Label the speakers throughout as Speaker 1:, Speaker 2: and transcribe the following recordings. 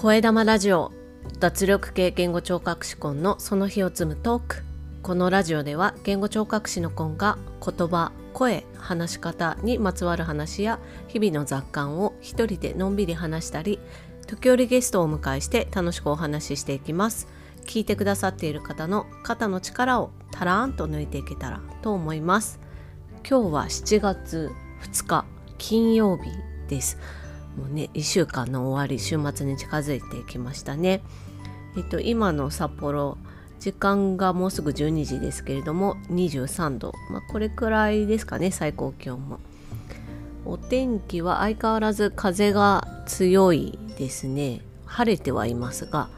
Speaker 1: 声玉ラジオ。脱力系言語聴覚士コンのその日を積むトーク。このラジオでは言語聴覚士のコンが言葉声話し方にまつわる話や日々の雑感を一人でのんびり話したり時折ゲストをお迎えして楽しくお話ししていきます。聞いてくださっている方の肩の力をたらーんと抜いていけたらと思います。今日は7月2日金曜日です。もうね1週間の終わり週末に近づいてきましたね。えっと今の札幌時間がもうすぐ12時ですけれども23度、まあ、これくらいですかね最高気温も。お天気は相変わらず風が強いですね。晴れてはいますが、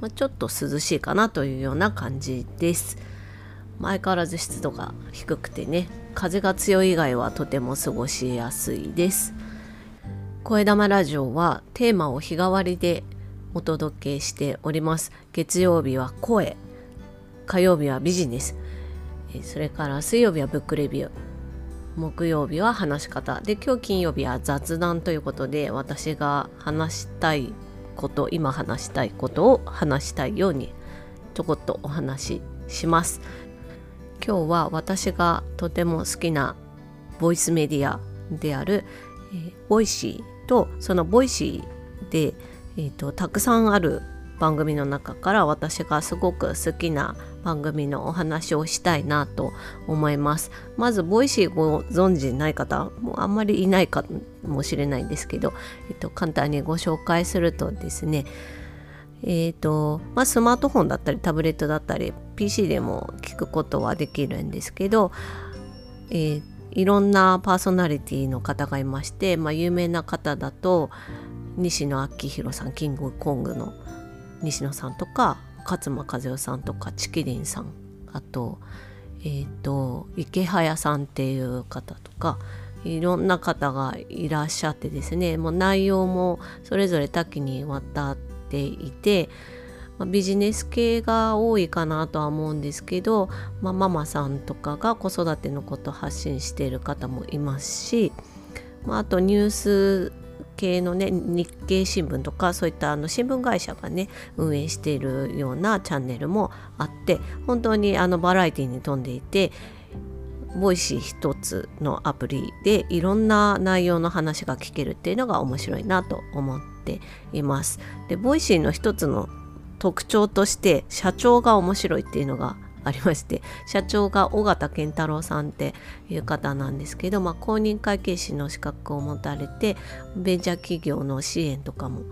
Speaker 1: まあ、ちょっと涼しいかなというような感じです。相変わらず湿度が低くてね風が強い以外はとても過ごしやすいです声玉ラジオはテーマを日替わりでお届けしております。月曜日は声。火曜日はビジネス。それから水曜日はブックレビュー。木曜日は話し方。で今日金曜日は雑談ということで私が話したいこと今話したいことを話したいようにちょこっとお話しします。今日は私がとても好きなボイスメディアである、えー、 Voicy とその Voicy で、えーと、たくさんある番組の中から私がすごく好きな番組のお話をしたいなと思います。まず Voicy ご存知ない方もあんまりいないかもしれないんですけど、えっと、簡単にご紹介するとですねえーとまあ、スマートフォンだったりタブレットだったり PC でも聞くことはできるんですけど、えー、いろんなパーソナリティの方がいまして、まあ、有名な方だと西野昭弘さんキングコングの西野さんとか勝間和代さんとかチキリンさんあと,、えーと、池早さんっていう方とかいろんな方がいらっしゃってですねもう内容もそれぞれ多岐にわたっていて、まあ、ビジネス系が多いかなとは思うんですけど、まあ、ママさんとかが子育てのこと発信している方もいますし、まあ、あとニュース系のね日経新聞とかそういったあの新聞会社がね運営しているようなチャンネルもあって本当にあのバラエティに富んでいて Voicy 一つのアプリでいろんな内容の話が聞けるっていうのが面白いなと思っています。で Voicy の一つの特徴として社長が面白いっていうのがありまして社長が緒方憲太郎さんっていう方なんですけど、まあ、公認会計士の資格を持たれてベンチャー企業の支援とかも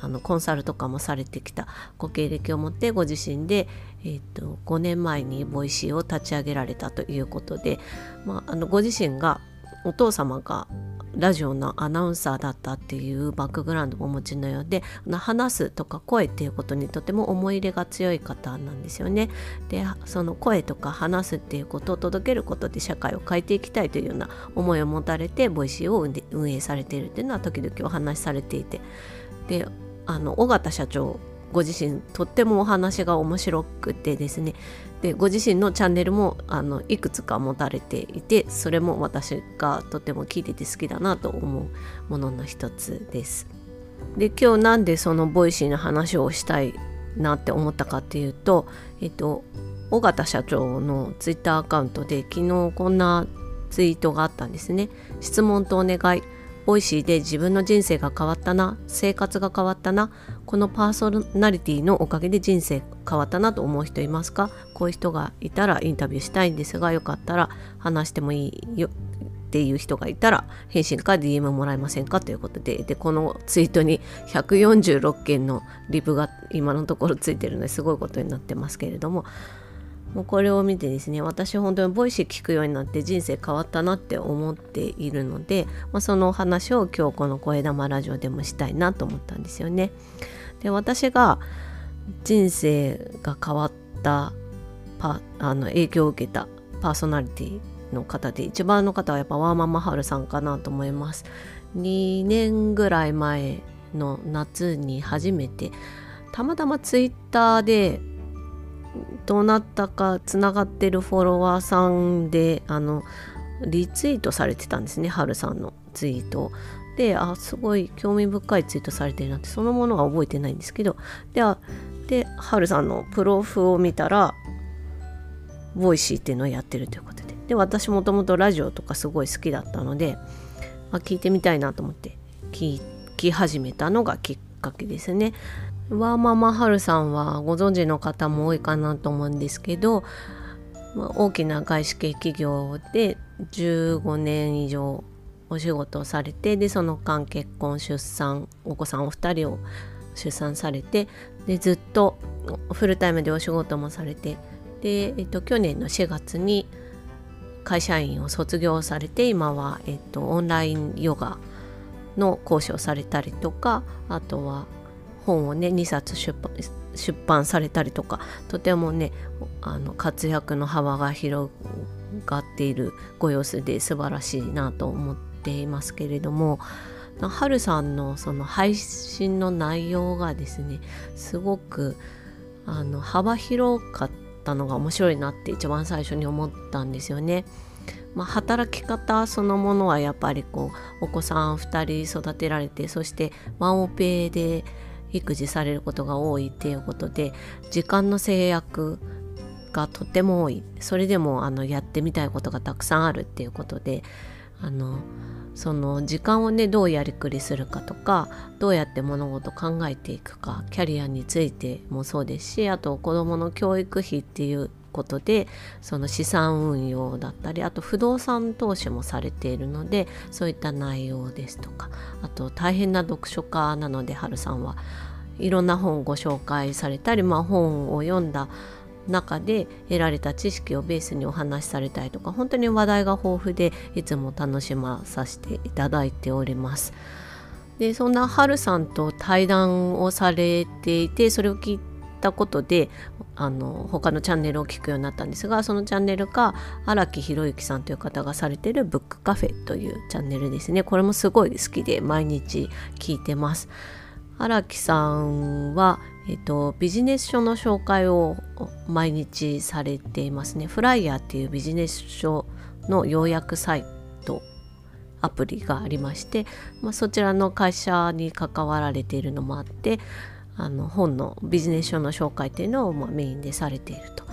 Speaker 1: あのコンサルとかもされてきたご経歴を持ってご自身で、えーと、5年前に Voicy を立ち上げられたということで、まあ、あのご自身がお父様がラジオのアナウンサーだったっていうバックグラウンドもお持ちのようで話すとか声っていうことにとても思い入れが強い方なんですよね。でその声とか話すっていうことを届けることで社会を変えていきたいというような思いを持たれて Voicy を運営されているっていうのは時々お話しされていてであの緒方社長ご自身とってもお話が面白くてですねでご自身のチャンネルもあのいくつか持たれていてそれも私がとても聞いてて好きだなと思うものの一つです。で今日なんでその Voicy の話をしたいなって思ったかっていうとえっと緒方社長のツイッターアカウントで昨日こんなツイートがあったんですね。質問とお願い Voicy で自分の人生が変わったな生活が変わったなこのパーソナリティのおかげで人生変わったなと思う人いますか？こういう人がいたらインタビューしたいんですがよかったら話してもいいよっていう人がいたら返信か DM もらえませんかということででこのツイートに146件のリプが今のところついてるのですごいことになってますけれどももうこれを見てですね私本当に Voicy 聞くようになって人生変わったなって思っているので、まあ、そのお話を今日この声玉ラジオでもしたいなと思ったんですよね。で私が人生が変わったパあの影響を受けたパーソナリティの方で一番の方はやっぱワーマンマハルさんかなと思います。2年ぐらい前の夏に初めてたまたまツイッターでどなたかつながってるフォロワーさんであのリツイートされてたんですねはるさんのツイート。であすごい興味深いツイートされてるなってそのものは覚えてないんですけど。でではるさんのプロフを見たら Voicy っていうのをやってるということで。で私もともとラジオとかすごい好きだったので、あ、聞いてみたいなと思って聞き始めたのがきっかけですね。ワーママハルさんはご存知の方も多いかなと思うんですけど、大きな外資系企業で15年以上お仕事をされてでその間結婚出産お子さんお二人を出産されてでずっとフルタイムでお仕事もされてで、えっと、去年の4月に会社員を卒業されて今は、えっと、オンラインヨガの講師をされたりとかあとは本をね2冊出版出版されたりとかとてもねあの活躍の幅が広がっているご様子で素晴らしいなと思っていますけれどもはるさんのその配信の内容がですねすごくあの幅広かったのが面白いなって一番最初に思ったんですよね。まあ、働き方そのものはやっぱりこうお子さん2人育てられてそしてワンオペで育児されることが多いっていうことで時間の制約がとても多い。それでもあのやってみたいことがたくさんあるっていうことであのその時間をねどうやりくりするかとかどうやって物事考えていくかキャリアについてもそうですしあと子どもの教育費っていうことでその資産運用だったりあと不動産投資もされているのでそういった内容ですとかあと大変な読書家なので春さんはいろんな本をご紹介されたり、まあ、本を読んだ中で得られた知識をベースにお話しされたりとか本当に話題が豊富でいつも楽しまさせていただいております。でそんなハルさんと対談をされていてそれを聞いたことであの他のチャンネルを聞くようになったんですがそのチャンネルが荒木博之さんという方がされているブックカフェというチャンネルですね。これもすごい好きで毎日聞いてます。荒木さんは、えっと、ビジネス書の紹介を毎日されていますね。フライヤーっていうビジネス書の要約サイトアプリがありまして、まあ、そちらの会社に関わられているのもあってあの本のビジネス書の紹介っていうのを、まあ、メインでされていると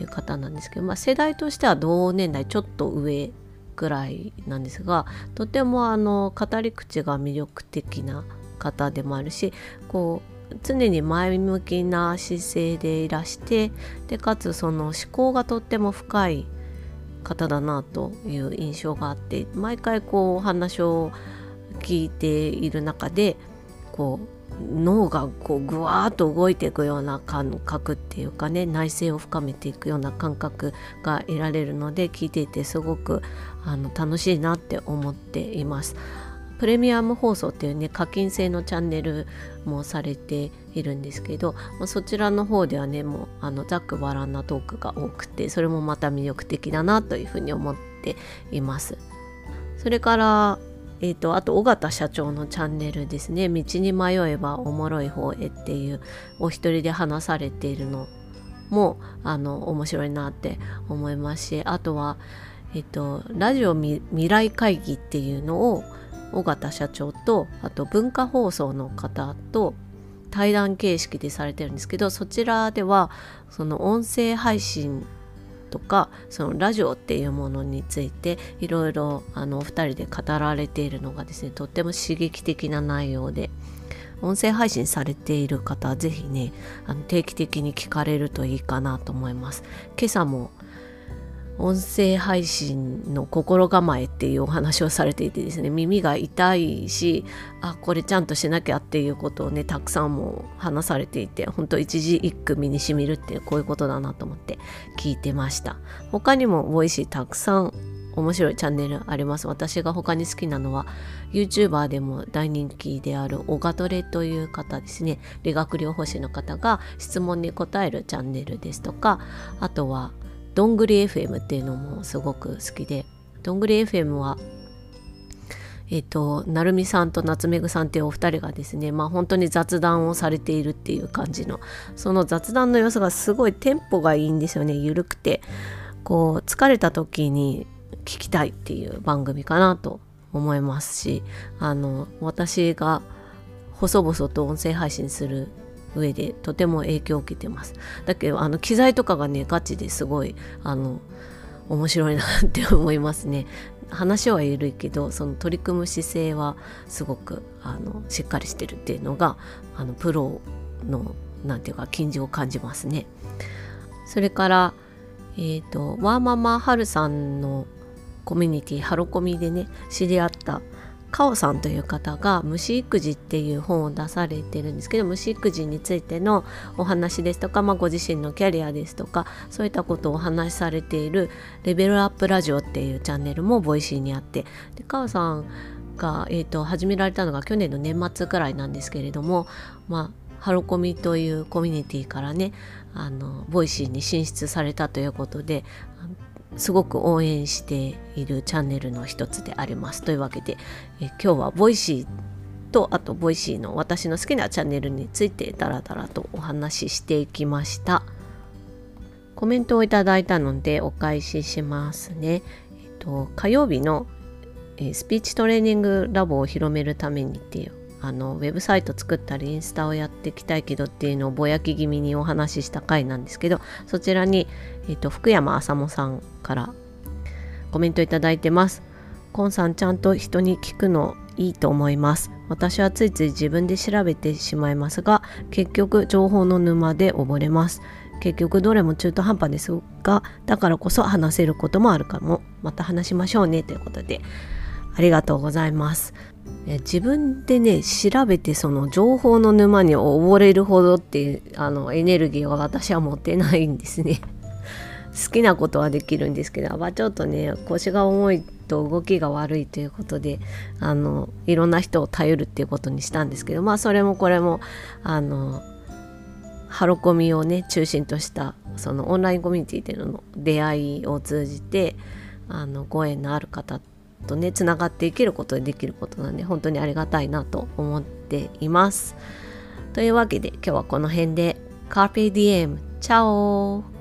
Speaker 1: いう方なんですけど、まあ、世代としては同年代ちょっと上ぐらいなんですがとてもあの語り口が魅力的な方でもあるしこう常に前向きな姿勢でいらしてでかつその思考がとっても深い方だなという印象があって毎回こうお話を聞いている中でこう脳がこうぐわーっと動いていくような感覚っていうかね内省を深めていくような感覚が得られるので聞いていてすごくあの楽しいなって思っています。プレミアム放送っていうね課金制のチャンネルもされているんですけどそちらの方ではねもうあのざっくばらんなトークが多くてそれもまた魅力的だなというふうに思っています。それからえーと、あと尾形社長のチャンネルですね「道に迷えばおもろい方へ」っていうお一人で話されているのもあの面白いなって思いますしあとは、えーと、ラジオ未来会議っていうのを尾形社長とあと文化放送の方と対談形式でされてるんですけどそちらではその音声配信とかそのラジオっていうものについていろいろあのお二人で語られているのがですねとっても刺激的な内容で音声配信されている方は是非ねあの定期的に聞かれるといいかなと思います。今朝も音声配信の心構えっていうお話をされていてですね耳が痛いしあこれちゃんとしなきゃっていうことをねたくさんも話されていて本当一字一句身にしみるってこういうことだなと思って聞いてました。他にも Voicy たくさん面白いチャンネルあります。私が他に好きなのは YouTuber でも大人気であるオガトレという方ですね。理学療法士の方が質問に答えるチャンネルですとかあとはどんぐり FM っていうのもすごく好きでどんぐり FM はえっ、ー、と成美さんと夏目ぐさんっていうお二人がですねまあ本当に雑談をされているっていう感じのその雑談の様子がすごいテンポがいいんですよね。緩くてこう疲れた時に聞きたいっていう番組かなと思いますしあの私が細々と音声配信する上でとても影響を受けてます。だけどあの機材とかがねガチですごいあの面白いなって思いますね。話は緩いけどその取り組む姿勢はすごくあのしっかりしてるっていうのがあのプロのなんていうか近所を感じますね。それからえっ、ー、とワーママハルさんのコミュニティハロコミでね知り合ったカオさんという方が虫育児っていう本を出されてるんですけど虫育児についてのお話ですとか、まあ、ご自身のキャリアですとかそういったことをお話しされているレベルアップラジオっていうチャンネルも Voicy にあってでカオさんが、えーと、始められたのが去年の年末くらいなんですけれども、まあ、ハロコミというコミュニティからねあの Voicy に進出されたということですごく応援しているチャンネルの一つであります。というわけでえ今日は Voicy とあと Voicy の私の好きなチャンネルについてダラダラとお話ししていきました。コメントをいただいたのでお返ししますね。えっと、火曜日の、えスピーチトレーニングラボを広めるためにっていうあのウェブサイト作ったりインスタをやっていきたいけどっていうのをぼやき気味にお話しした回なんですけどそちらに、えーと、福山あさもさんからコメントいただいてます。コンさんちゃんと人に聞くのいいと思います。私はついつい自分で調べてしまいますが結局情報の沼で溺れます。結局どれも中途半端ですがだからこそ話せることもあるかもまた話しましょうねということでありがとうございます。自分でね調べてその情報の沼に溺れるほどってあのエネルギーは私は持てないんですね。好きなことはできるんですけど、まあ、ちょっとね腰が重いと動きが悪いということであのいろんな人を頼るっていうことにしたんですけどまあそれもこれもあのハロコミをね中心としたそのオンラインコミュニティでの出会いを通じてあのご縁のある方ととねつながっていけることでできることなんで本当にありがたいなと思っています。というわけで今日はこの辺で。カーペディエムチャオ。